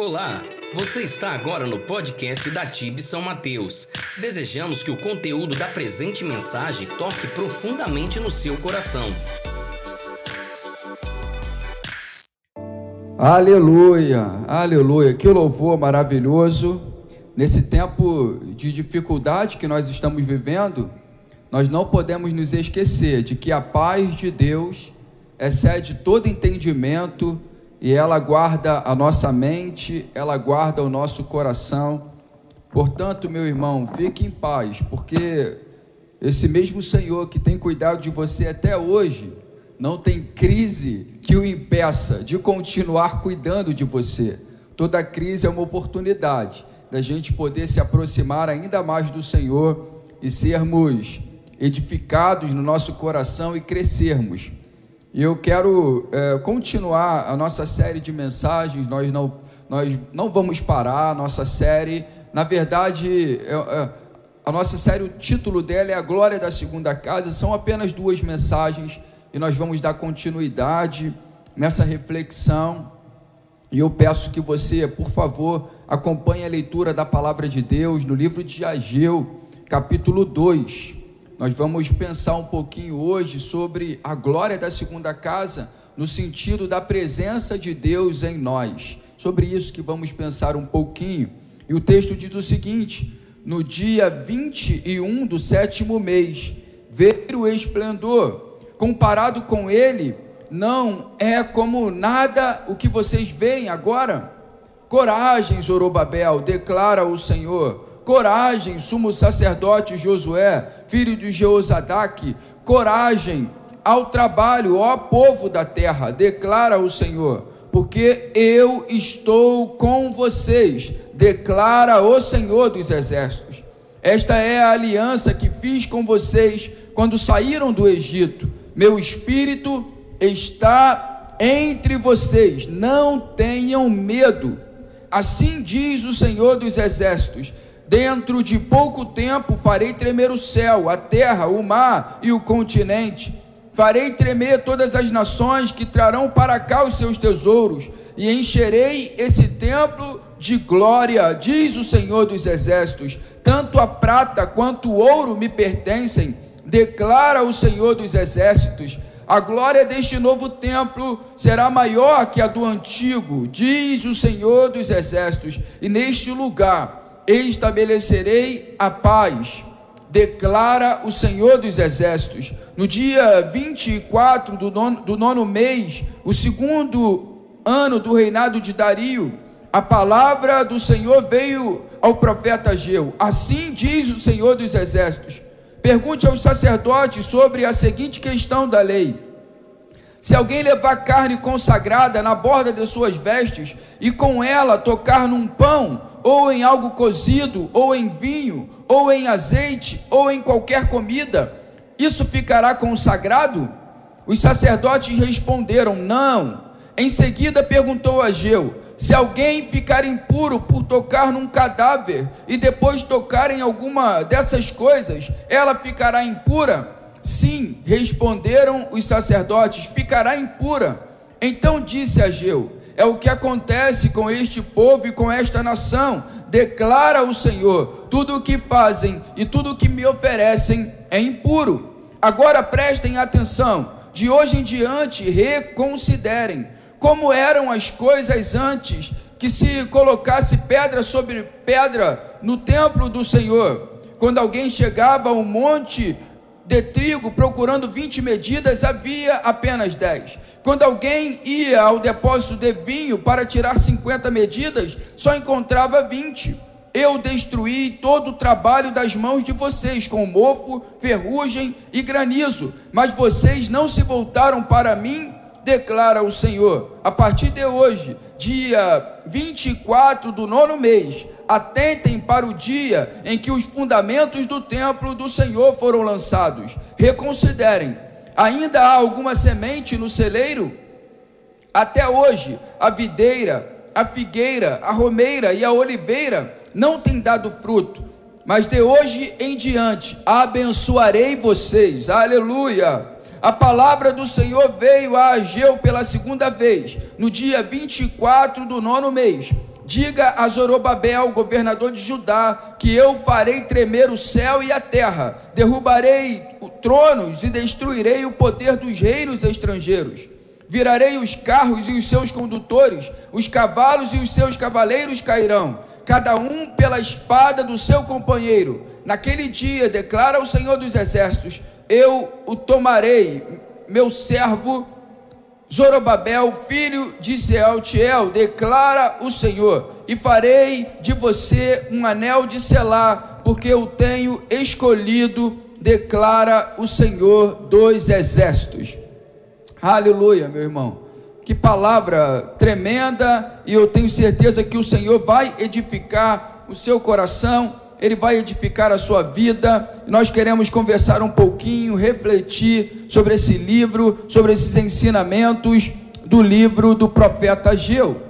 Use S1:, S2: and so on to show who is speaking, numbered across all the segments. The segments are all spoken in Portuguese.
S1: Olá, você está agora no podcast da TIB São Mateus. Desejamos que o conteúdo da presente mensagem toque profundamente no seu coração.
S2: Aleluia, aleluia, que louvor maravilhoso. Nesse tempo de dificuldade que nós estamos vivendo, nós não podemos nos esquecer de que a paz de Deus excede todo entendimento e ela guarda a nossa mente, ela guarda o nosso coração. Portanto, meu irmão, fique em paz, porque esse mesmo Senhor que tem cuidado de você até hoje, não tem crise que o impeça de continuar cuidando de você. Toda crise é uma oportunidade da gente poder se aproximar ainda mais do Senhor e sermos edificados no nosso coração e crescermos. E eu quero é, continuar a nossa série de mensagens. Nós não, nós não vamos parar a nossa série. Na verdade, é, é, a nossa série, o título dela é A Glória da Segunda Casa. São apenas duas mensagens e nós vamos dar continuidade nessa reflexão. E eu peço que você, por favor, acompanhe a leitura da palavra de Deus no livro de Ageu, capítulo 2. Nós vamos pensar um pouquinho hoje sobre a glória da segunda casa, no sentido da presença de Deus em nós. Sobre isso que vamos pensar um pouquinho. E o texto diz o seguinte: no dia 21 do sétimo mês, veio o esplendor, comparado com ele, não é como nada o que vocês veem agora. Coragem, Zorobabel, declara o Senhor coragem, sumo sacerdote Josué, filho de Jeozadaque, coragem ao trabalho, ó povo da terra, declara o Senhor, porque eu estou com vocês, declara o Senhor dos exércitos. Esta é a aliança que fiz com vocês quando saíram do Egito. Meu espírito está entre vocês, não tenham medo. Assim diz o Senhor dos exércitos: Dentro de pouco tempo farei tremer o céu, a terra, o mar e o continente. Farei tremer todas as nações que trarão para cá os seus tesouros, e encherei esse templo de glória, diz o Senhor dos Exércitos. Tanto a prata quanto o ouro me pertencem, declara o Senhor dos Exércitos. A glória deste novo templo será maior que a do antigo, diz o Senhor dos Exércitos, e neste lugar estabelecerei a paz, declara o Senhor dos Exércitos. No dia 24 do nono, do nono mês, o segundo ano do reinado de Dario, a palavra do Senhor veio ao profeta Ageu. Assim diz o Senhor dos Exércitos. Pergunte aos sacerdotes sobre a seguinte questão da lei: Se alguém levar carne consagrada na borda de suas vestes e com ela tocar num pão ou em algo cozido, ou em vinho, ou em azeite, ou em qualquer comida, isso ficará consagrado? Os sacerdotes responderam: Não. Em seguida perguntou a Geu: Se alguém ficar impuro por tocar num cadáver e depois tocar em alguma dessas coisas, ela ficará impura? Sim, responderam os sacerdotes: Ficará impura. Então disse a Geu: é o que acontece com este povo e com esta nação, declara o Senhor: tudo o que fazem e tudo o que me oferecem é impuro. Agora prestem atenção, de hoje em diante reconsiderem como eram as coisas antes que se colocasse pedra sobre pedra no templo do Senhor. Quando alguém chegava ao monte de trigo procurando 20 medidas, havia apenas 10. Quando alguém ia ao depósito de vinho para tirar 50 medidas, só encontrava 20. Eu destruí todo o trabalho das mãos de vocês, com mofo, ferrugem e granizo, mas vocês não se voltaram para mim, declara o Senhor. A partir de hoje, dia 24 do nono mês, atentem para o dia em que os fundamentos do templo do Senhor foram lançados. Reconsiderem Ainda há alguma semente no celeiro? Até hoje, a videira, a figueira, a romeira e a oliveira não têm dado fruto, mas de hoje em diante abençoarei vocês. Aleluia! A palavra do Senhor veio a Ageu pela segunda vez, no dia 24 do nono mês Diga a Zorobabel, governador de Judá, que eu farei tremer o céu e a terra, derrubarei tronos e destruirei o poder dos reinos estrangeiros. Virarei os carros e os seus condutores, os cavalos e os seus cavaleiros cairão, cada um pela espada do seu companheiro. Naquele dia, declara o Senhor dos Exércitos: Eu o tomarei, meu servo Zorobabel, filho de Sealtiel, declara o Senhor, e farei de você um anel de selar, porque eu tenho escolhido, declara o Senhor dos exércitos. Aleluia, meu irmão. Que palavra tremenda, e eu tenho certeza que o Senhor vai edificar o seu coração ele vai edificar a sua vida. Nós queremos conversar um pouquinho, refletir sobre esse livro, sobre esses ensinamentos do livro do profeta Ageu.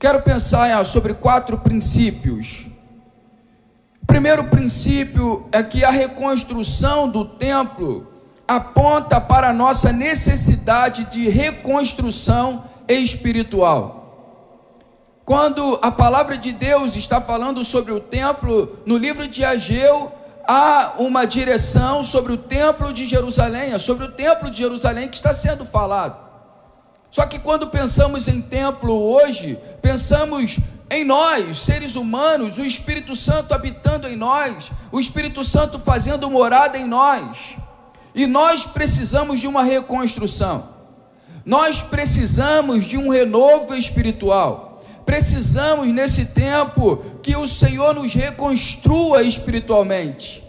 S2: Quero pensar sobre quatro princípios. O primeiro princípio é que a reconstrução do templo aponta para a nossa necessidade de reconstrução espiritual. Quando a palavra de Deus está falando sobre o templo, no livro de Ageu, há uma direção sobre o templo de Jerusalém, é sobre o templo de Jerusalém que está sendo falado. Só que quando pensamos em templo hoje, pensamos em nós, seres humanos, o Espírito Santo habitando em nós, o Espírito Santo fazendo morada em nós. E nós precisamos de uma reconstrução. Nós precisamos de um renovo espiritual precisamos nesse tempo que o Senhor nos reconstrua espiritualmente.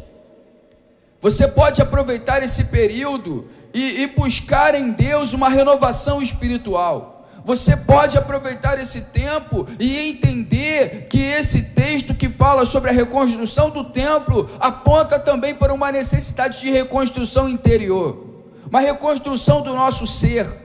S2: Você pode aproveitar esse período e, e, buscar em Deus uma renovação espiritual. Você pode aproveitar esse tempo e entender que esse texto que fala sobre a reconstrução do templo aponta também para uma necessidade de reconstrução interior, uma reconstrução do nosso ser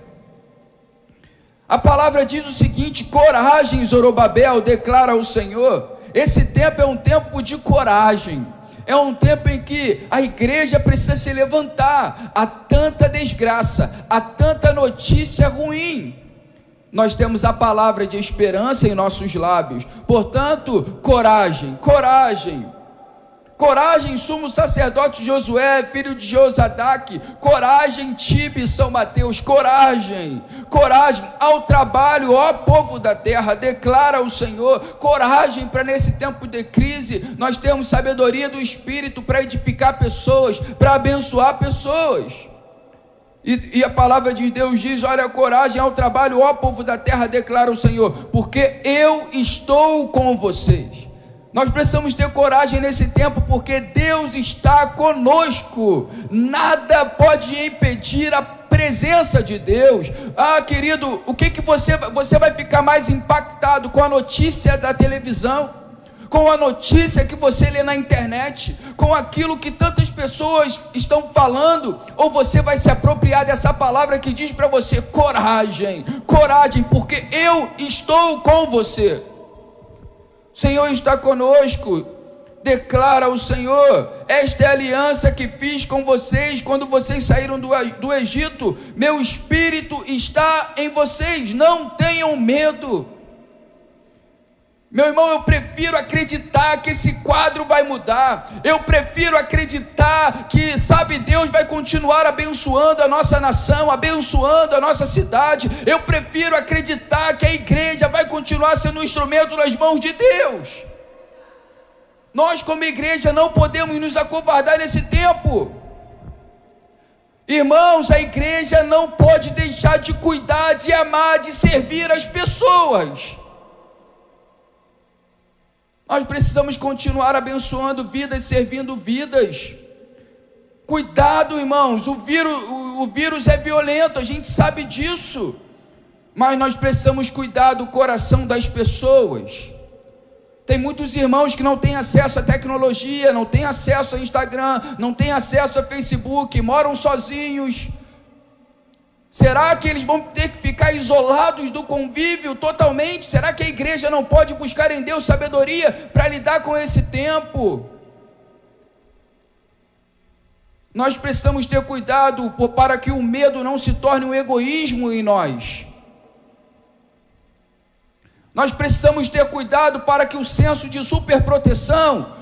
S2: a palavra diz o seguinte: coragem, Zorobabel, declara o Senhor. Esse tempo é um tempo de coragem. É um tempo em que a igreja precisa se levantar. Há tanta desgraça, há tanta notícia ruim. Nós temos a palavra de esperança em nossos lábios. Portanto, coragem, coragem. Coragem, sumo sacerdote Josué, filho de Josadaque. Coragem, Tibe, São Mateus. Coragem, coragem ao trabalho, ó povo da terra, declara o Senhor. Coragem para nesse tempo de crise nós temos sabedoria do Espírito para edificar pessoas, para abençoar pessoas. E, e, a palavra de Deus diz: Olha, coragem ao trabalho, ó povo da terra, declara o Senhor, porque eu estou com vocês. Nós precisamos ter coragem nesse tempo, porque Deus está conosco. Nada pode impedir a presença de Deus. Ah, querido, o que que você você vai ficar mais impactado com a notícia da televisão? Com a notícia que você lê na internet, com aquilo que tantas pessoas estão falando, ou você vai se apropriar dessa palavra que diz para você: coragem, coragem, porque eu estou com você. Senhor está conosco. Declara o Senhor: Esta é a aliança que fiz com vocês quando vocês saíram do, do Egito. Meu espírito está em vocês. Não tenham medo. Meu irmão, eu prefiro acreditar que esse quadro vai mudar. Eu prefiro acreditar que, sabe, Deus vai continuar abençoando a nossa nação, abençoando a nossa cidade. Eu prefiro acreditar que a igreja vai continuar sendo um instrumento nas mãos de Deus. Nós, como igreja, não podemos nos acovardar nesse tempo. Irmãos, a igreja não pode deixar de cuidar, de amar, de servir as pessoas. Nós precisamos continuar abençoando vidas, servindo vidas. Cuidado, irmãos, o vírus, o, o vírus é violento, a gente sabe disso. Mas nós precisamos cuidar do coração das pessoas. Tem muitos irmãos que não têm acesso à tecnologia, não têm acesso ao Instagram, não têm acesso a Facebook, moram sozinhos Será que eles vão ter que ficar isolados do convívio totalmente? Será que a igreja não pode buscar em Deus sabedoria para lidar com esse tempo? Nós precisamos ter cuidado para que o medo não se torne um egoísmo em nós. Nós precisamos ter cuidado para que o senso de superproteção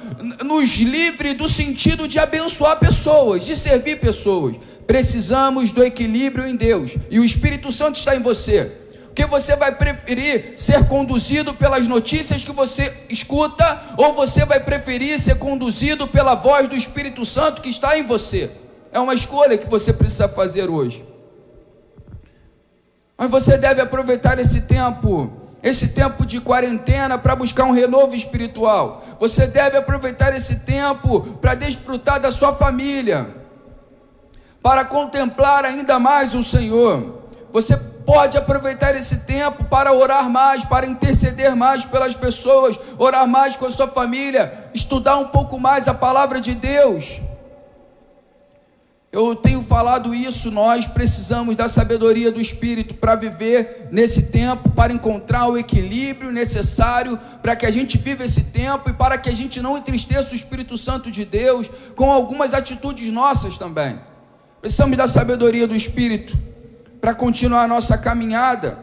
S2: nos livre do sentido de abençoar pessoas, de servir pessoas. Precisamos do equilíbrio em Deus e o Espírito Santo está em você. Que você vai preferir ser conduzido pelas notícias que você escuta ou você vai preferir ser conduzido pela voz do Espírito Santo que está em você? É uma escolha que você precisa fazer hoje. Mas você deve aproveitar esse tempo esse tempo de quarentena para buscar um renovo espiritual. Você deve aproveitar esse tempo para desfrutar da sua família, para contemplar ainda mais o Senhor. Você pode aproveitar esse tempo para orar mais, para interceder mais pelas pessoas, orar mais com a sua família, estudar um pouco mais a palavra de Deus. Eu tenho falado isso, nós precisamos da sabedoria do Espírito para viver nesse tempo, para encontrar o equilíbrio necessário para que a gente viva esse tempo e para que a gente não entristeça o Espírito Santo de Deus com algumas atitudes nossas também. Precisamos da sabedoria do Espírito para continuar a nossa caminhada.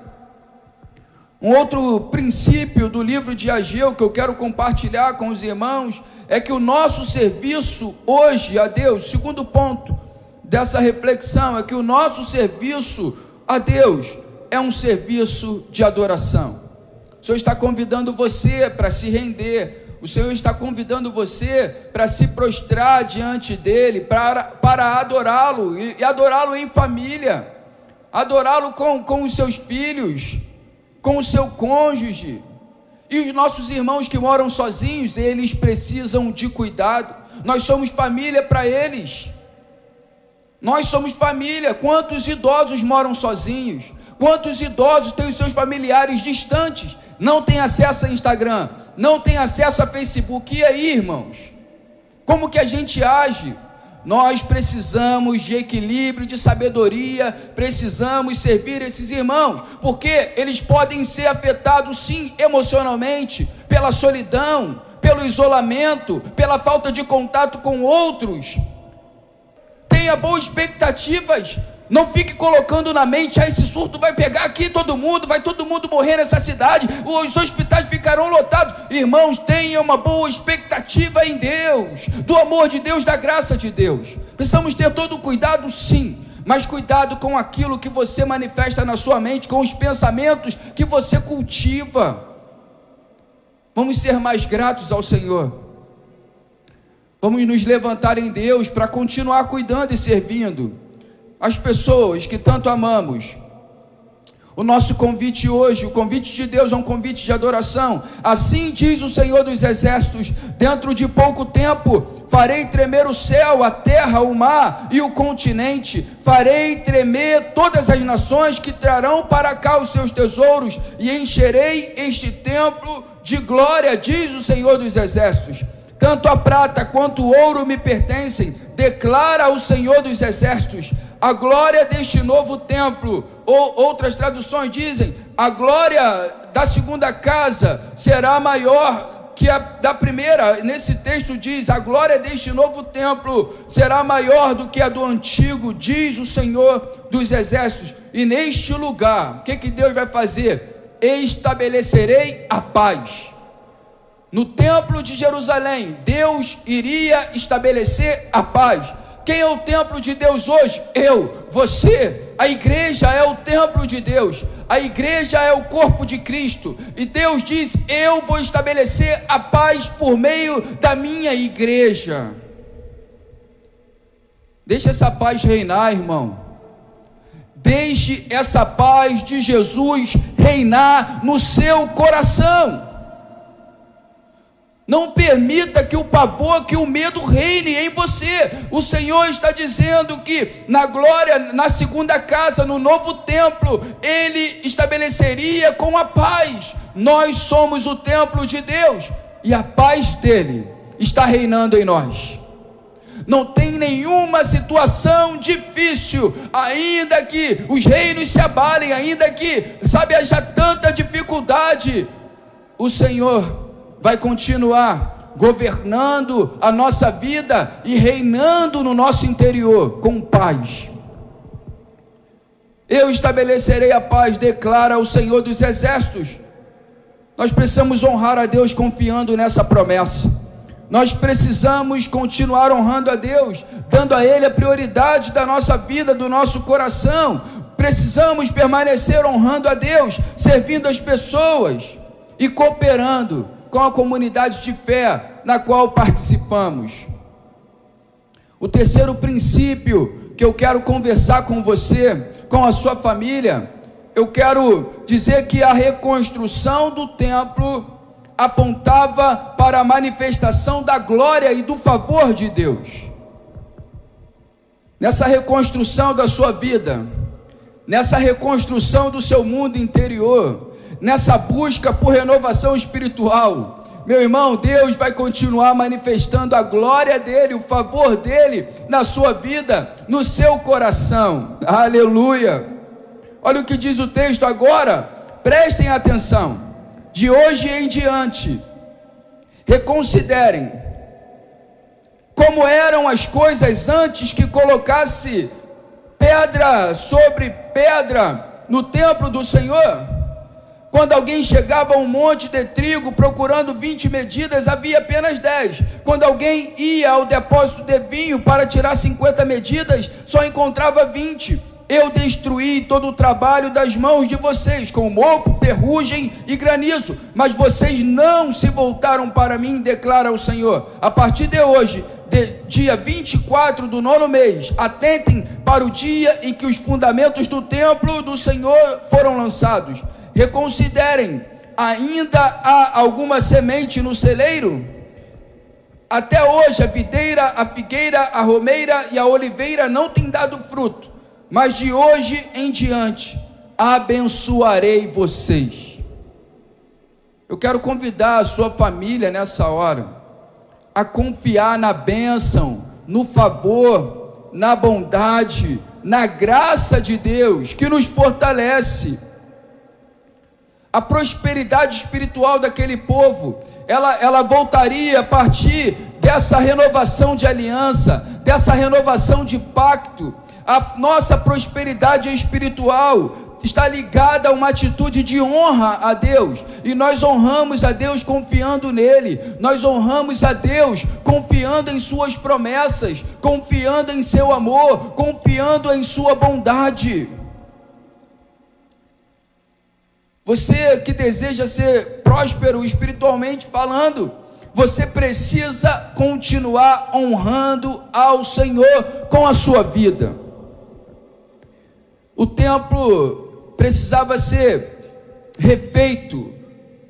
S2: Um outro princípio do livro de Ageu que eu quero compartilhar com os irmãos é que o nosso serviço hoje a Deus, segundo ponto, dessa reflexão é que o nosso serviço a Deus é um serviço de adoração. O Senhor está convidando você para se render, o Senhor está convidando você para se prostrar diante dEle, para, para adorá-lo, e, e adorá-lo em família, adorá-lo com, com os seus filhos, com o seu cônjuge. E os nossos irmãos que moram sozinhos, eles precisam de cuidado, nós somos família para eles. Nós somos família. Quantos idosos moram sozinhos? Quantos idosos têm os seus familiares distantes? Não têm acesso a Instagram, não têm acesso a Facebook. E aí, irmãos? Como que a gente age? Nós precisamos de equilíbrio, de sabedoria, precisamos servir esses irmãos, porque eles podem ser afetados, sim, emocionalmente, pela solidão, pelo isolamento, pela falta de contato com outros tenha boas expectativas. Não fique colocando na mente, ah, esse surto vai pegar aqui todo mundo, vai todo mundo morrer nessa cidade, os hospitais ficarão lotados. Irmãos, tenha uma boa expectativa em Deus, do amor de Deus, da graça de Deus. Precisamos ter todo o cuidado, sim, mas cuidado com aquilo que você manifesta na sua mente, com os pensamentos que você cultiva. Vamos ser mais gratos ao Senhor. Vamos nos levantar em Deus para continuar cuidando e servindo as pessoas que tanto amamos. O nosso convite hoje, o convite de Deus é um convite de adoração. Assim diz o Senhor dos Exércitos: dentro de pouco tempo farei tremer o céu, a terra, o mar e o continente. Farei tremer todas as nações que trarão para cá os seus tesouros e encherei este templo de glória, diz o Senhor dos Exércitos. Tanto a prata quanto o ouro me pertencem, declara o Senhor dos Exércitos. A glória deste novo templo, ou outras traduções dizem, a glória da segunda casa será maior que a da primeira. Nesse texto diz: a glória deste novo templo será maior do que a do antigo, diz o Senhor dos Exércitos. E neste lugar, o que, que Deus vai fazer? Estabelecerei a paz no templo de Jerusalém, Deus iria estabelecer a paz. Quem é o templo de Deus hoje? Eu, você. A igreja é o templo de Deus. A igreja é o corpo de Cristo. E Deus diz: Eu vou estabelecer a paz por meio da minha igreja. Deixa essa paz reinar, irmão. Deixe essa paz de Jesus reinar no seu coração. Não permita que o pavor, que o medo reine em você. O Senhor está dizendo que na glória, na segunda casa, no novo templo, Ele estabeleceria com a paz. Nós somos o templo de Deus e a paz dele está reinando em nós. Não tem nenhuma situação difícil, ainda que os reinos se abalem, ainda que, sabe, haja tanta dificuldade, o Senhor vai continuar governando a nossa vida e reinando no nosso interior com paz. Eu estabelecerei a paz, declara o Senhor dos Exércitos. Nós precisamos honrar a Deus confiando nessa promessa. Nós precisamos continuar honrando a Deus, dando a Ele a prioridade da nossa vida, do nosso coração. Precisamos permanecer honrando a Deus, servindo as pessoas e cooperando com a comunidade de fé na qual participamos. O terceiro princípio que eu quero conversar com você, com a sua família, eu quero dizer que a reconstrução do templo apontava para a manifestação da glória e do favor de Deus. Nessa reconstrução da sua vida, nessa reconstrução do seu mundo interior, nessa busca por renovação espiritual, meu irmão, Deus vai continuar manifestando a glória dele, o favor dele na sua vida, no seu coração. Aleluia. Olha o que diz o texto agora, prestem atenção. De hoje em diante, reconsiderem como eram as coisas antes que colocasse pedra sobre pedra no templo do Senhor. Quando alguém chegava a um monte de trigo procurando 20 medidas, havia apenas 10. Quando alguém ia ao depósito de vinho para tirar 50 medidas, só encontrava 20. Eu destruí todo o trabalho das mãos de vocês, com mofo, ferrugem e granizo, mas vocês não se voltaram para mim, declara o Senhor. A partir de hoje, de, dia 24 do nono mês, atentem para o dia em que os fundamentos do templo do Senhor foram lançados reconsiderem: ainda há alguma semente no celeiro? Até hoje a videira, a figueira, a romeira e a oliveira não têm dado fruto, mas de hoje em diante abençoarei vocês. Eu quero convidar a sua família nessa hora a confiar na bênção, no favor, na bondade, na graça de Deus que nos fortalece a prosperidade espiritual daquele povo, ela, ela voltaria a partir dessa renovação de aliança, dessa renovação de pacto. A nossa prosperidade espiritual está ligada a uma atitude de honra a Deus, e nós honramos a Deus confiando nele, nós honramos a Deus confiando em Suas promessas, confiando em Seu amor, confiando em Sua bondade. Você que deseja ser próspero espiritualmente falando, você precisa continuar honrando ao Senhor com a sua vida. O templo precisava ser refeito.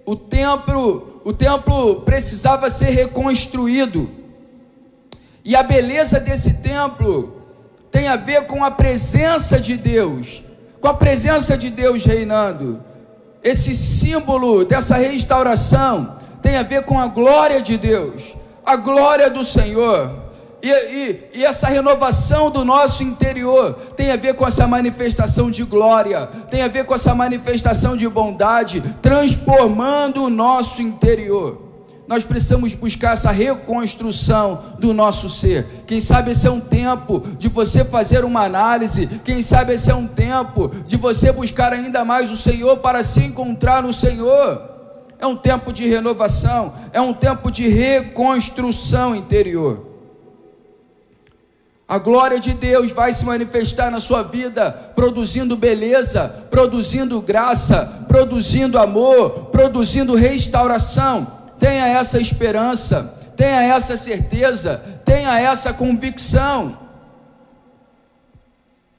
S2: O templo, o templo precisava ser reconstruído. E a beleza desse templo tem a ver com a presença de Deus, com a presença de Deus reinando esse símbolo dessa restauração tem a ver com a glória de Deus, a glória do Senhor. E, e, e, essa renovação do nosso interior tem a ver com essa manifestação de glória, tem a ver com essa manifestação de bondade, transformando o nosso interior nós precisamos buscar essa reconstrução do nosso ser. Quem sabe esse é um tempo de você fazer uma análise, quem sabe esse é um tempo de você buscar ainda mais o Senhor para se encontrar no Senhor. É um tempo de renovação, é um tempo de reconstrução interior. A glória de Deus vai se manifestar na sua vida, produzindo beleza, produzindo graça, produzindo amor, produzindo restauração tenha essa esperança, tenha essa certeza, tenha essa convicção.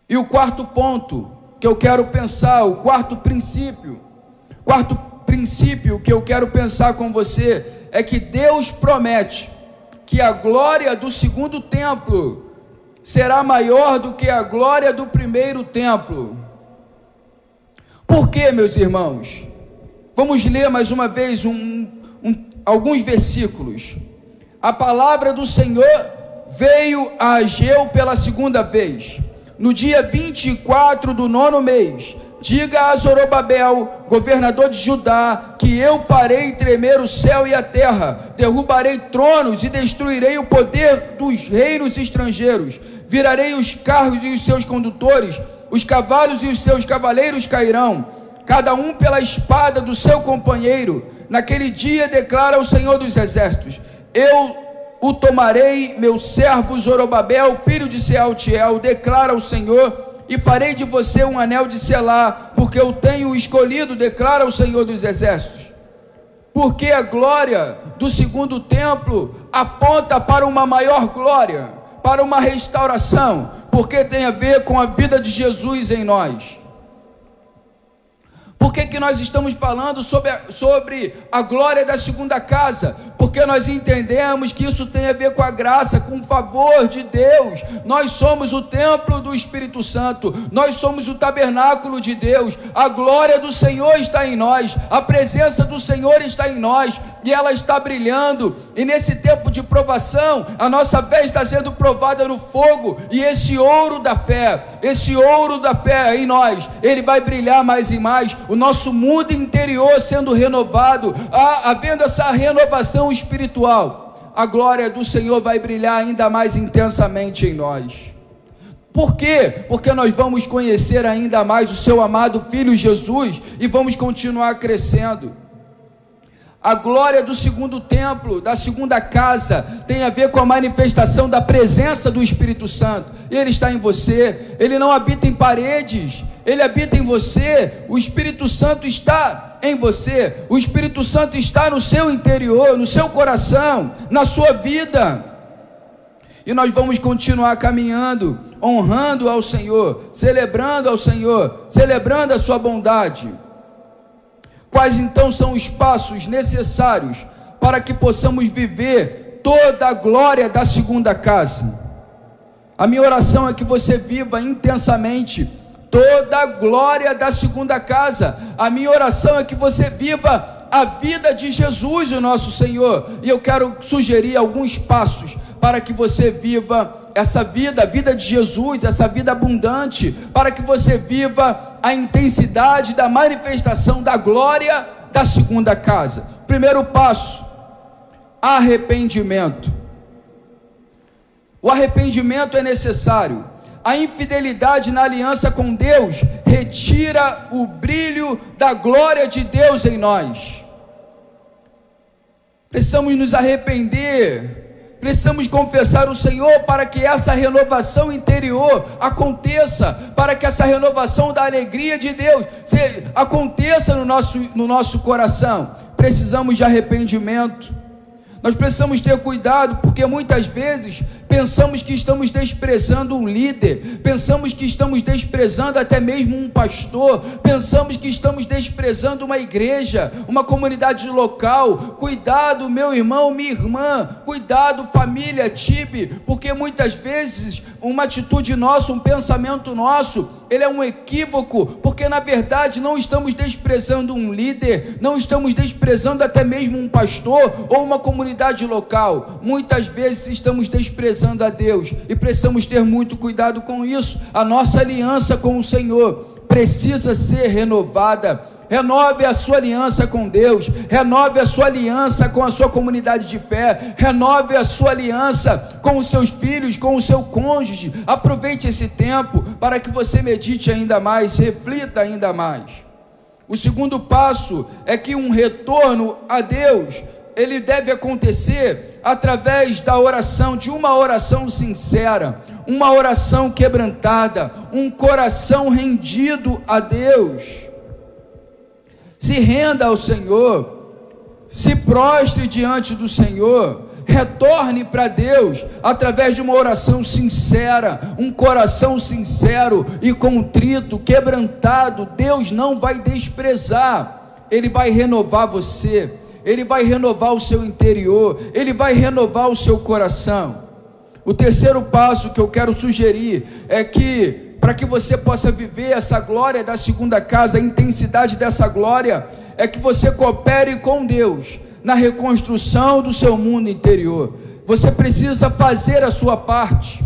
S2: E o quarto ponto que eu quero pensar, o quarto princípio, quarto princípio que eu quero pensar com você é que Deus promete que a glória do segundo templo será maior do que a glória do primeiro templo. Por quê, meus irmãos? Vamos ler mais uma vez um, alguns versículos. A palavra do Senhor veio a Ageu pela segunda vez, no dia 24 do nono mês. Diga a Zorobabel, governador de Judá, que eu farei tremer o céu e a terra, derrubarei tronos e destruirei o poder dos reinos estrangeiros, virarei os carros e os seus condutores, os cavalos e os seus cavaleiros cairão cada um pela espada do seu companheiro. Naquele dia declara o Senhor dos Exércitos: Eu o tomarei, meu servo Zorobabel, filho de Sealtiel, declara o Senhor, e farei de você um anel de selar, porque eu tenho escolhido, declara o Senhor dos Exércitos. Porque a glória do segundo templo aponta para uma maior glória, para uma restauração, porque tem a ver com a vida de Jesus em nós. Por que, que nós estamos falando sobre a, sobre a glória da segunda casa? Porque nós entendemos que isso tem a ver com a graça, com o favor de Deus. Nós somos o templo do Espírito Santo, nós somos o tabernáculo de Deus. A glória do Senhor está em nós, a presença do Senhor está em nós e ela está brilhando. E nesse tempo de provação, a nossa fé está sendo provada no fogo, e esse ouro da fé, esse ouro da fé em nós, ele vai brilhar mais e mais o nosso mundo interior sendo renovado, havendo essa renovação espiritual, a glória do Senhor vai brilhar ainda mais intensamente em nós. Por quê? Porque nós vamos conhecer ainda mais o seu amado Filho Jesus e vamos continuar crescendo. A glória do segundo templo, da segunda casa, tem a ver com a manifestação da presença do Espírito Santo. Ele está em você, ele não habita em paredes, ele habita em você. O Espírito Santo está em você, o Espírito Santo está no seu interior, no seu coração, na sua vida. E nós vamos continuar caminhando, honrando ao Senhor, celebrando ao Senhor, celebrando a sua bondade. Quais então são os passos necessários para que possamos viver toda a glória da segunda casa? A minha oração é que você viva intensamente toda a glória da segunda casa. A minha oração é que você viva a vida de Jesus, o nosso Senhor. E eu quero sugerir alguns passos para que você viva essa vida, a vida de Jesus, essa vida abundante, para que você viva a intensidade da manifestação da glória da segunda casa. Primeiro passo: arrependimento. O arrependimento é necessário. A infidelidade na aliança com Deus retira o brilho da glória de Deus em nós. Precisamos nos arrepender Precisamos confessar o Senhor para que essa renovação interior aconteça, para que essa renovação da alegria de Deus aconteça no nosso, no nosso coração. Precisamos de arrependimento. Nós precisamos ter cuidado, porque muitas vezes pensamos que estamos desprezando um líder, pensamos que estamos desprezando até mesmo um pastor, pensamos que estamos desprezando uma igreja, uma comunidade local. Cuidado, meu irmão, minha irmã, cuidado, família, Tibe, porque muitas vezes uma atitude nossa, um pensamento nosso, ele é um equívoco, porque na verdade não estamos desprezando um líder, não estamos desprezando até mesmo um pastor ou uma comunidade local. Muitas vezes estamos desprezando a Deus e precisamos ter muito cuidado com isso. A nossa aliança com o Senhor precisa ser renovada renove a sua aliança com Deus, renove a sua aliança com a sua comunidade de fé, renove a sua aliança com os seus filhos, com o seu cônjuge. Aproveite esse tempo para que você medite ainda mais, reflita ainda mais. O segundo passo é que um retorno a Deus, ele deve acontecer através da oração, de uma oração sincera, uma oração quebrantada, um coração rendido a Deus se renda ao Senhor, se prostre diante do Senhor, retorne para Deus através de uma oração sincera, um coração sincero e contrito, quebrantado. Deus não vai desprezar, Ele vai renovar você, Ele vai renovar o seu interior, Ele vai renovar o seu coração. O terceiro passo que eu quero sugerir é que para que você possa viver essa glória da segunda casa, a intensidade dessa glória, é que você coopere com Deus na reconstrução do seu mundo interior. Você precisa fazer a sua parte.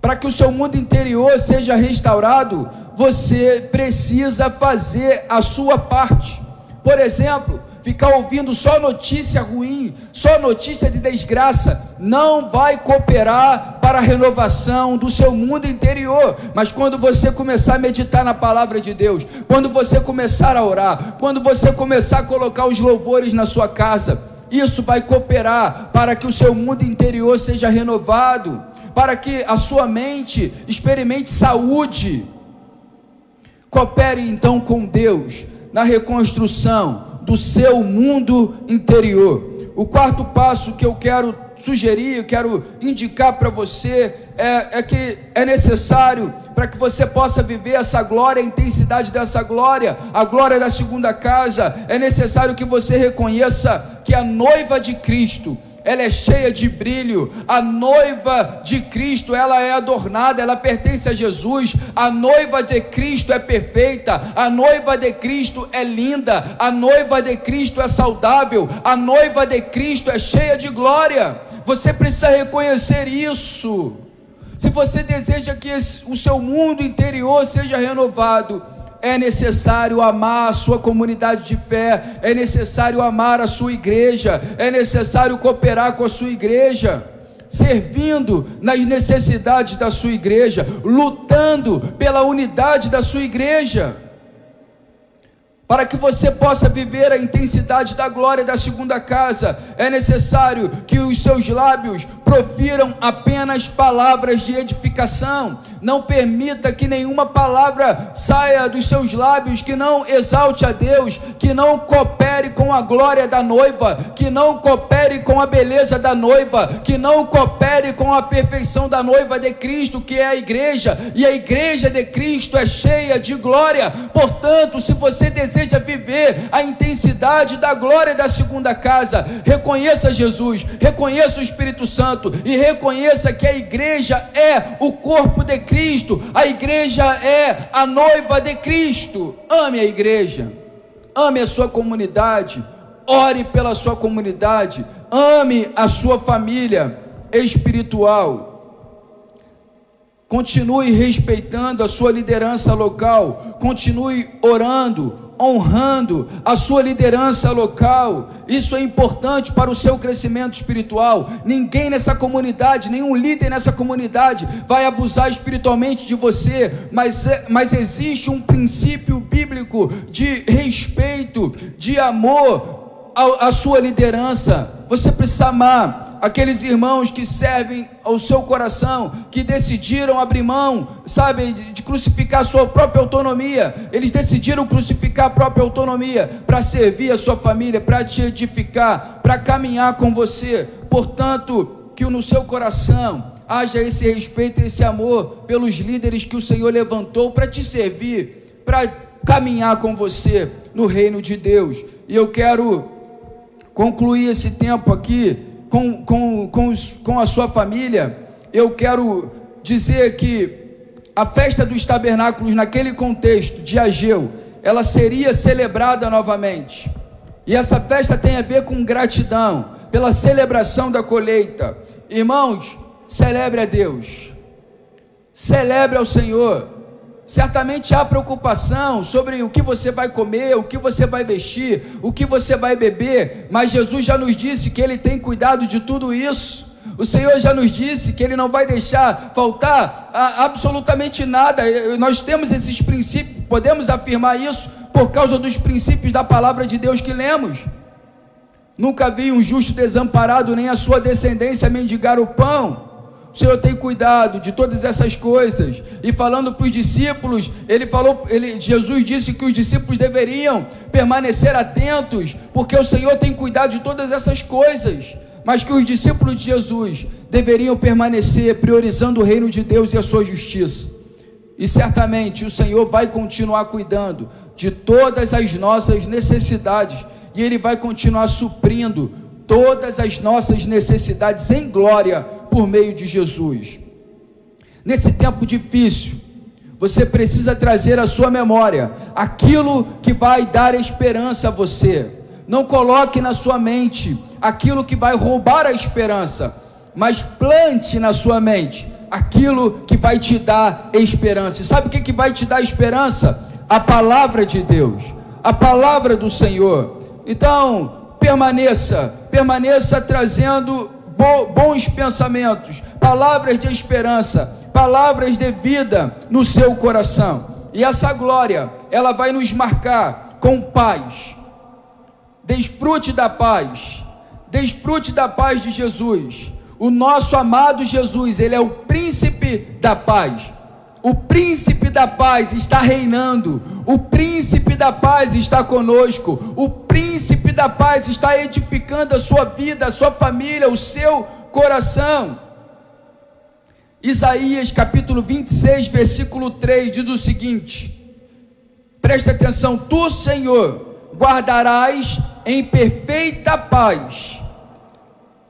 S2: Para que o seu mundo interior seja restaurado, você precisa fazer a sua parte. Por exemplo, ficar ouvindo só notícia ruim, só notícia de desgraça, não vai cooperar para a renovação do seu mundo interior. Mas quando você começar a meditar na palavra de Deus, quando você começar a orar, quando você começar a colocar os louvores na sua casa, isso vai cooperar para que o seu mundo interior seja renovado, para que a sua mente experimente saúde. Coopere então com Deus na reconstrução do seu mundo interior. O quarto passo que eu quero sugerir, eu quero indicar para você é, é, que é necessário para que você possa viver essa glória, a intensidade dessa glória, a glória da segunda casa. É necessário que você reconheça que a noiva de Cristo ela é cheia de brilho. A noiva de Cristo, ela é adornada, ela pertence a Jesus. A noiva de Cristo é perfeita. A noiva de Cristo é linda. A noiva de Cristo é saudável. A noiva de Cristo é cheia de glória. Você precisa reconhecer isso. Se você deseja que o seu mundo interior seja renovado, é necessário amar a sua comunidade de fé, é necessário amar a sua igreja, é necessário cooperar com a sua igreja, servindo nas necessidades da sua igreja, lutando pela unidade da sua igreja. Para que você possa viver a intensidade da glória da segunda casa, é necessário que os seus lábios profiram apenas palavras de edificação. Não permita que nenhuma palavra saia dos seus lábios que não exalte a Deus, que não coopere com a glória da noiva, que não coopere com a beleza da noiva, que não coopere com a perfeição da noiva de Cristo, que é a igreja, e a igreja de Cristo é cheia de glória. Portanto, se você deseja viver a intensidade da glória da segunda casa, reconheça Jesus, reconheça o Espírito Santo Santo e reconheça que a igreja é o corpo de Cristo, a igreja é a noiva de Cristo. Ame a igreja, ame a sua comunidade, ore pela sua comunidade, ame a sua família espiritual. Continue respeitando a sua liderança local, continue orando, honrando a sua liderança local. Isso é importante para o seu crescimento espiritual. Ninguém nessa comunidade, nenhum líder nessa comunidade vai abusar espiritualmente de você, mas, mas existe um princípio bíblico de respeito, de amor à, à sua liderança. Você precisa amar aqueles irmãos que servem ao seu coração, que decidiram abrir mão, sabe, de, crucificar a sua própria autonomia. Eles decidiram crucificar a própria autonomia para servir a sua família, para te edificar, para caminhar com você. Portanto, que no seu coração haja esse respeito, esse amor pelos líderes que o Senhor levantou para te servir, para caminhar com você no reino de Deus. E eu quero concluir esse tempo aqui com, com, com, os, com a sua família, eu quero dizer que a festa dos tabernáculos, naquele contexto de Ageu, ela seria celebrada novamente. E essa festa tem a ver com gratidão pela celebração da colheita. Irmãos, celebre a Deus, celebre ao Senhor, Certamente há preocupação sobre o que você vai comer, o que você vai vestir, o que você vai beber, mas Jesus já nos disse que Ele tem cuidado de tudo isso. O Senhor já nos disse que Ele não vai deixar faltar absolutamente nada. Nós temos esses princípios, podemos afirmar isso por causa dos princípios da palavra de Deus que lemos. Nunca vi um justo desamparado, nem a sua descendência mendigar o pão. Senhor tem cuidado de todas essas coisas. E falando para os discípulos, ele falou, ele, Jesus disse que os discípulos deveriam permanecer atentos, porque o Senhor tem cuidado de todas essas coisas. Mas que os discípulos de Jesus deveriam permanecer priorizando o reino de Deus e a sua justiça. E certamente o Senhor vai continuar cuidando de todas as nossas necessidades e Ele vai continuar suprindo todas as nossas necessidades em glória por meio de Jesus. Nesse tempo difícil, você precisa trazer à sua memória aquilo que vai dar esperança a você. Não coloque na sua mente aquilo que vai roubar a esperança, mas plante na sua mente aquilo que vai te dar esperança. E sabe o que, que vai te dar esperança? A palavra de Deus, a palavra do Senhor. Então, permaneça, permaneça trazendo bons pensamentos, palavras de esperança, palavras de vida no seu coração. E essa glória, ela vai nos marcar com paz. Desfrute da paz. Desfrute da paz de Jesus. O nosso amado Jesus, ele é o príncipe da paz. O príncipe da paz está reinando. O príncipe da paz está conosco. O príncipe da paz está edificando a sua vida, a sua família, o seu coração. Isaías capítulo 26, versículo 3 diz o seguinte: Preste atenção, tu, Senhor, guardarás em perfeita paz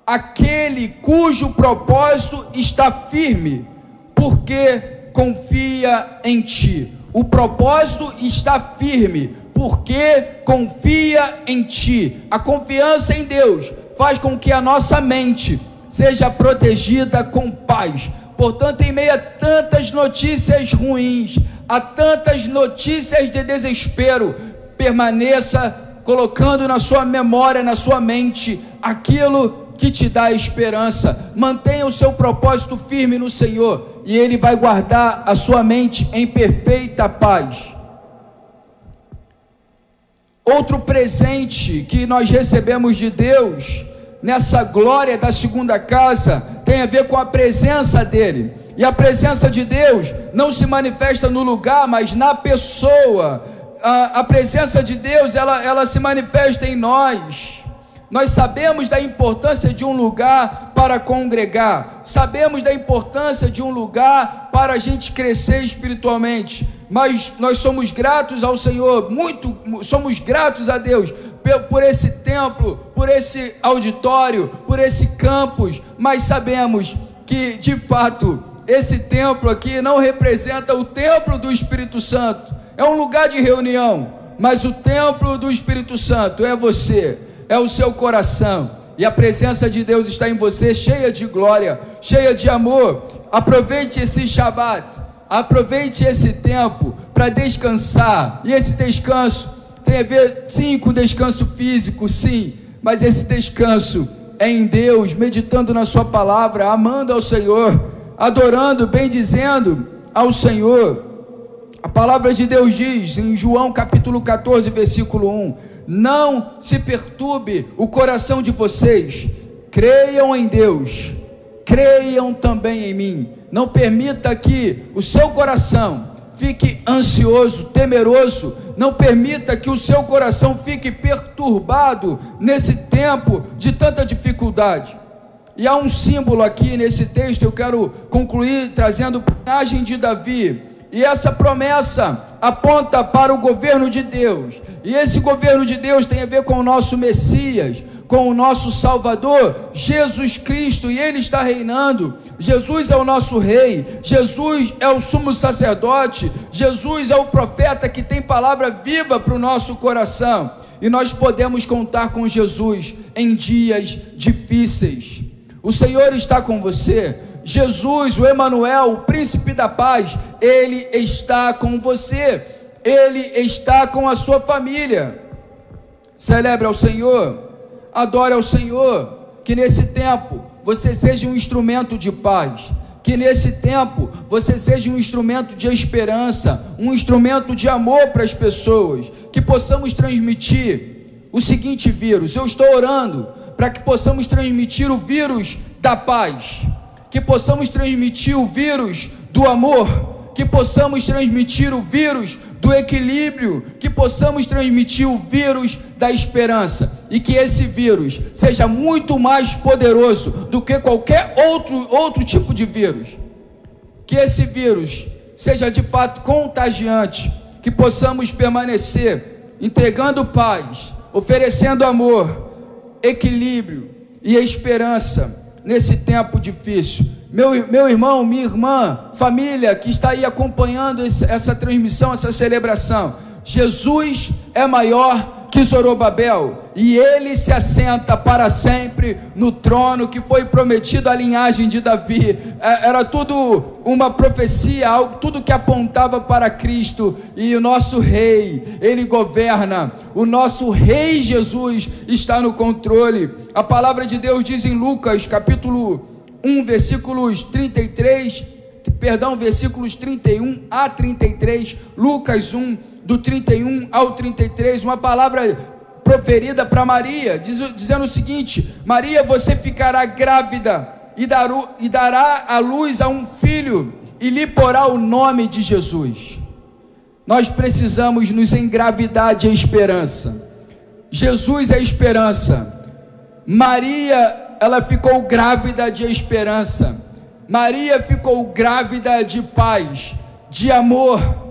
S2: aquele cujo propósito está firme, porque confia em ti. O propósito está firme, porque confia em ti. A confiança em Deus faz com que a nossa mente seja protegida com paz Portanto, em meio a tantas notícias ruins, a tantas notícias de desespero, permaneça colocando na sua memória, na sua mente, aquilo que te dá esperança. Mantenha o seu propósito firme no Senhor, e Ele vai guardar a sua mente em perfeita paz. Outro presente que nós recebemos de Deus nessa glória da segunda casa tem a ver com a presença dele. E a presença de Deus não se manifesta no lugar, mas na pessoa. A, a presença de Deus, ela, ela se manifesta em nós. Nós sabemos da importância de um lugar para congregar, sabemos da importância de um lugar para a gente crescer espiritualmente, mas nós somos gratos ao Senhor, muito, somos gratos a Deus por esse templo, por esse auditório, por esse campus, mas sabemos que de fato esse templo aqui não representa o templo do Espírito Santo, é um lugar de reunião, mas o templo do Espírito Santo é você, é o seu coração, e a presença de Deus está em você, cheia de glória, cheia de amor. Aproveite esse Shabat, aproveite esse tempo para descansar, e esse descanso tem a ver, sim, com descanso físico, sim, mas esse descanso é em Deus, meditando na Sua palavra, amando ao Senhor, adorando, bendizendo ao Senhor. A palavra de Deus diz em João capítulo 14, versículo 1: Não se perturbe o coração de vocês, creiam em Deus, creiam também em mim. Não permita que o seu coração fique ansioso, temeroso, não permita que o seu coração fique perturbado nesse tempo de tanta dificuldade. E há um símbolo aqui nesse texto, eu quero concluir trazendo a imagem de Davi. E essa promessa aponta para o governo de Deus. E esse governo de Deus tem a ver com o nosso Messias, com o nosso Salvador, Jesus Cristo, e Ele está reinando. Jesus é o nosso Rei, Jesus é o sumo sacerdote, Jesus é o profeta que tem palavra viva para o nosso coração. E nós podemos contar com Jesus em dias difíceis. O Senhor está com você. Jesus, o Emanuel, o príncipe da paz, ele está com você. Ele está com a sua família. Celebre ao Senhor adore ao Senhor, que nesse tempo você seja um instrumento de paz, que nesse tempo você seja um instrumento de esperança, um instrumento de amor para as pessoas, que possamos transmitir o seguinte vírus. Eu estou orando para que possamos transmitir o vírus da paz, que possamos transmitir o vírus do amor, que possamos transmitir o vírus do equilíbrio, que possamos transmitir o vírus da esperança e que esse vírus seja muito mais poderoso do que qualquer outro, outro tipo de vírus. Que esse vírus seja de fato contagiante, que possamos permanecer entregando paz, oferecendo amor, equilíbrio e esperança nesse tempo difícil meu, meu irmão, minha irmã, família que está aí acompanhando essa transmissão, essa celebração. Jesus é maior que Zorobabel, e ele se assenta para sempre no trono que foi prometido à linhagem de Davi. É, era tudo uma profecia, tudo que apontava para Cristo. E o nosso rei, ele governa. O nosso rei Jesus está no controle. A palavra de Deus diz em Lucas, capítulo 1, versículos 33, perdão, versículos 31 a 33, Lucas 1 do 31 ao 33, uma palavra proferida para Maria, diz, dizendo o seguinte: Maria, você ficará grávida e, e dará a luz a um filho e lhe porá o nome de Jesus. Nós precisamos nos engravidar de esperança. Jesus é esperança. Maria, ela ficou grávida de esperança. Maria ficou grávida de paz, de amor,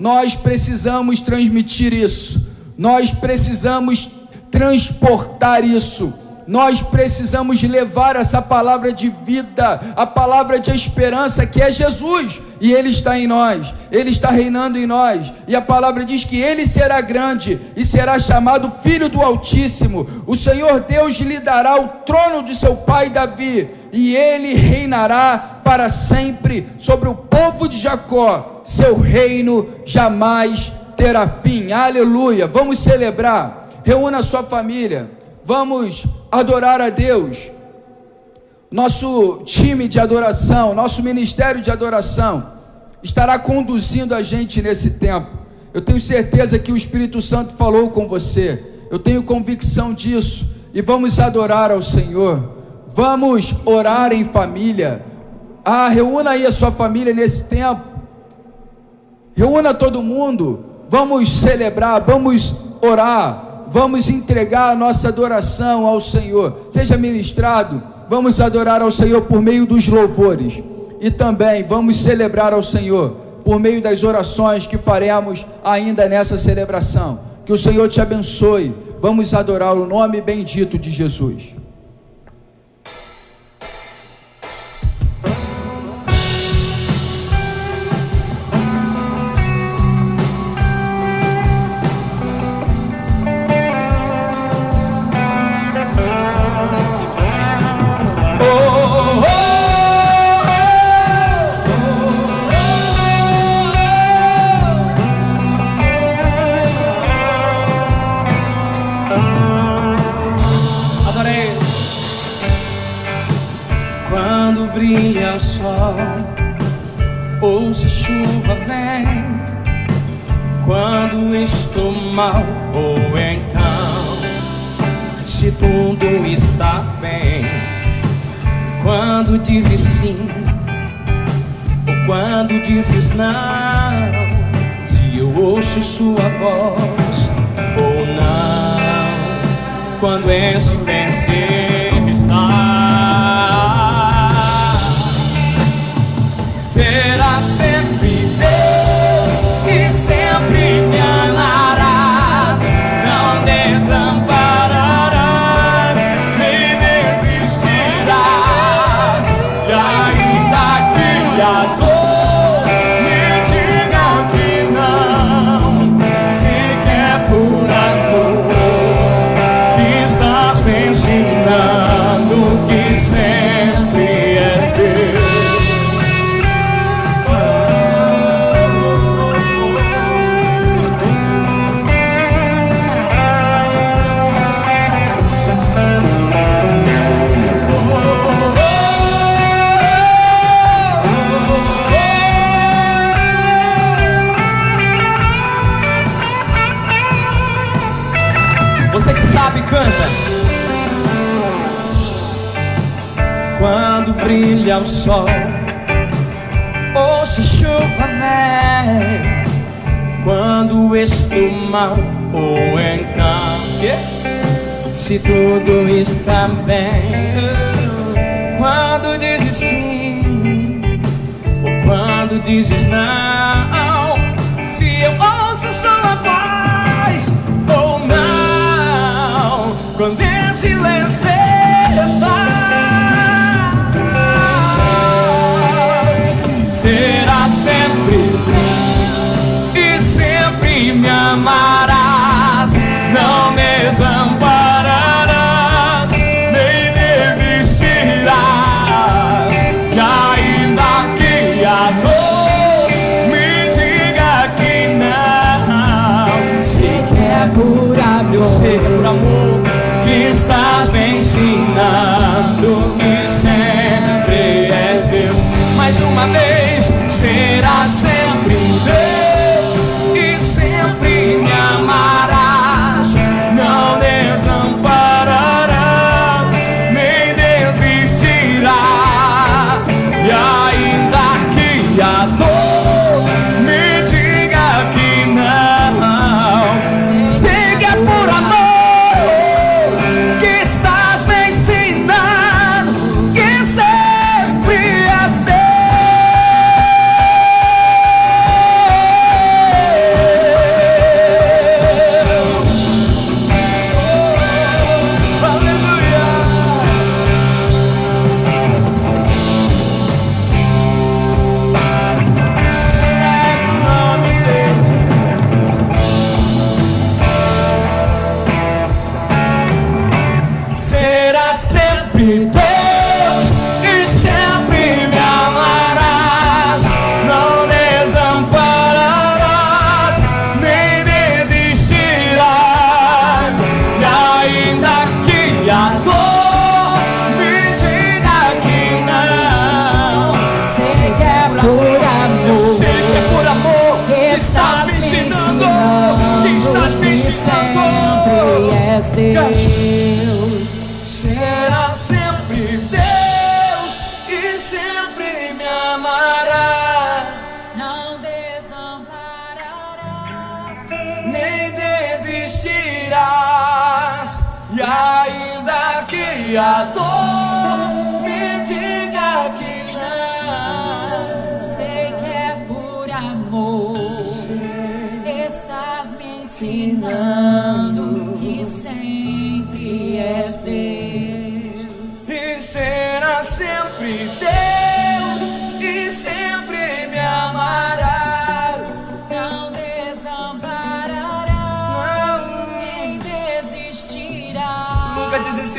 S2: nós precisamos transmitir isso, nós precisamos transportar isso, nós precisamos levar essa palavra de vida, a palavra de esperança que é Jesus, e Ele está em nós, Ele está reinando em nós, e a palavra diz que Ele será grande e será chamado Filho do Altíssimo. O Senhor Deus lhe dará o trono de seu pai Davi, e ele reinará para sempre sobre o povo de Jacó. Seu reino jamais terá fim. Aleluia. Vamos celebrar. Reúna a sua família. Vamos adorar a Deus. Nosso time de adoração, nosso ministério de adoração estará conduzindo a gente nesse tempo. Eu tenho certeza que o Espírito Santo falou com você. Eu tenho convicção disso. E vamos adorar ao Senhor. Vamos orar em família. Ah, reúna aí a sua família nesse tempo. Reúna todo mundo. Vamos celebrar, vamos orar, vamos entregar a nossa adoração ao Senhor. Seja ministrado, vamos adorar ao Senhor por meio dos louvores. E também vamos celebrar ao Senhor por meio das orações que faremos ainda nessa celebração. Que o Senhor te abençoe. Vamos adorar o nome bendito de Jesus.
S3: Tudo está bem. Quando dizes sim ou quando dizes não se eu ouço sua voz ou não. Quando em silêncio brilha o sol. Ou se chuva vem quando estou mal ou então se tudo está bem quando dizes sim ou quando dizes não. Se eu ouço sua voz ou não. Quando em silêncio está sempre e sempre me amarás, não me desampararás, nem desistirás. E ainda que a dor me diga que não,
S4: se que é por amor,
S3: é por amor que estás ensinando que
S4: sempre és Deus. Mais uma
S3: vez.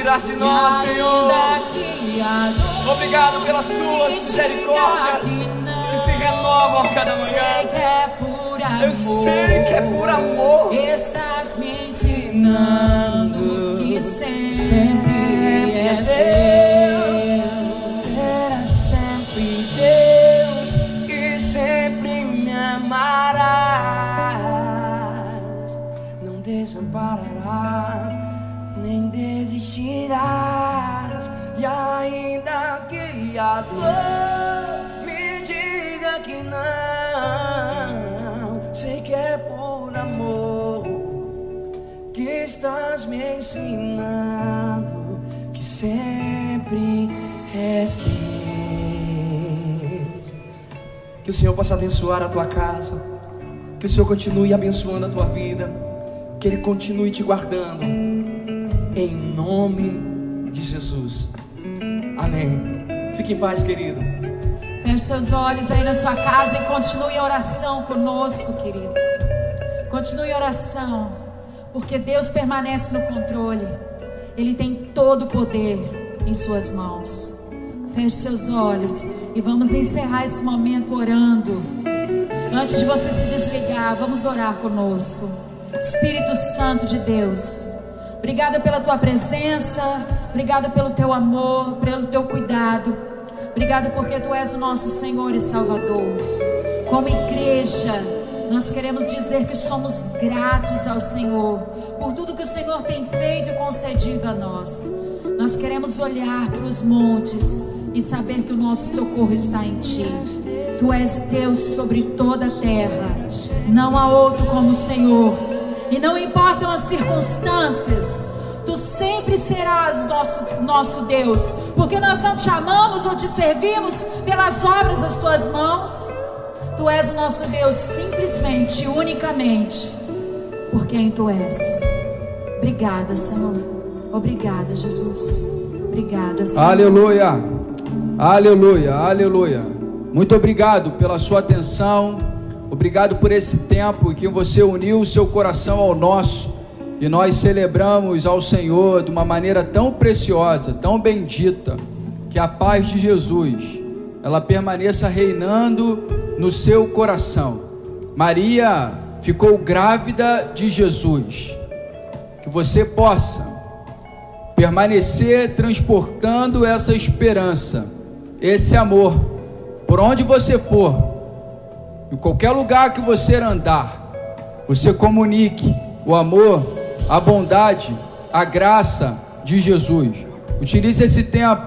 S3: Desistirás de nós, Senhor. Obrigado pelas tuas misericórdias que se renovam a cada manhã.
S4: é.
S3: Eu sei que é por amor.
S4: Estás me ensinando que sempre és Deus.
S3: Será sempre Deus e sempre me amarás. Não desampararás, desistirás. E ainda que a dor me diga que não, sei que é por amor que estás me ensinando que sempre és Deus. Que o Senhor possa abençoar a tua casa, que o Senhor continue abençoando a tua vida, que Ele continue te guardando, em nome de Jesus. Amém. Fique em paz, querido.
S4: Feche seus olhos aí na sua casa e continue em oração conosco, querido. Continue em oração, porque Deus permanece no controle. Ele tem todo o poder em suas mãos. Feche seus olhos e vamos encerrar esse momento orando. Antes de você se desligar, vamos orar conosco. Espírito Santo de Deus, obrigada pela tua presença, obrigada pelo teu amor, pelo teu cuidado. Obrigado porque tu és o nosso Senhor e Salvador. Como igreja, nós queremos dizer que somos gratos ao Senhor por tudo que o Senhor tem feito e concedido a nós. Nós queremos olhar para os montes e saber que o nosso socorro está em Ti. Tu és Deus sobre toda a terra. Não há outro como o Senhor. E não importam as circunstâncias, Tu sempre serás nosso, nosso Deus, porque nós não te amamos ou te servimos pelas obras das tuas mãos. Tu és o nosso Deus simplesmente, unicamente, por quem tu és. Obrigada, Senhor. Obrigada, Jesus. Obrigada, Senhor.
S2: Aleluia, aleluia, aleluia. Muito obrigado pela sua atenção, obrigado por esse tempo que você uniu o seu coração ao nosso e nós celebramos ao Senhor de uma maneira tão preciosa, tão bendita, que a paz de Jesus ela permaneça reinando no seu coração. Maria ficou grávida de Jesus, que você possa permanecer transportando essa esperança, esse amor, por onde você for, em qualquer lugar que você andar, você comunique o amor, a bondade, a graça de Jesus. Utilize esse tempo,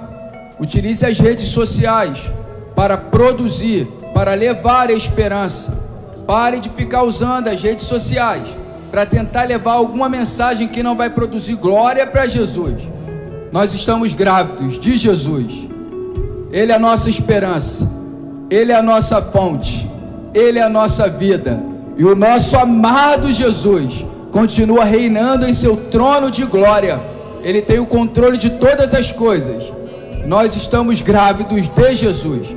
S2: utilize as redes sociais para produzir, para levar a esperança. Pare de ficar usando as redes sociais para tentar levar alguma mensagem que não vai produzir glória para Jesus. Nós estamos grávidos de Jesus. Ele é a nossa esperança. Ele é a nossa fonte. Ele é a nossa vida. E o nosso amado Jesus continua reinando em seu trono de glória. Ele tem o controle de todas as coisas. Nós estamos grávidos de Jesus.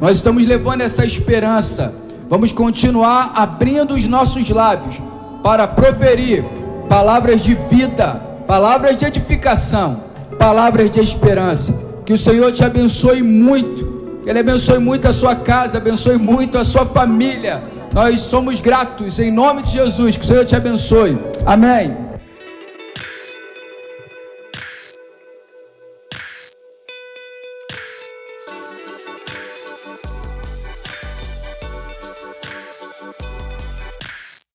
S2: Nós estamos levando essa esperança. Vamos continuar abrindo os nossos lábios para proferir palavras de vida, palavras de edificação, palavras de esperança. Que o Senhor te abençoe muito. Que Ele abençoe muito a sua casa, abençoe muito a sua família. Nós somos gratos em nome de Jesus. Que o Senhor te abençoe. Amém.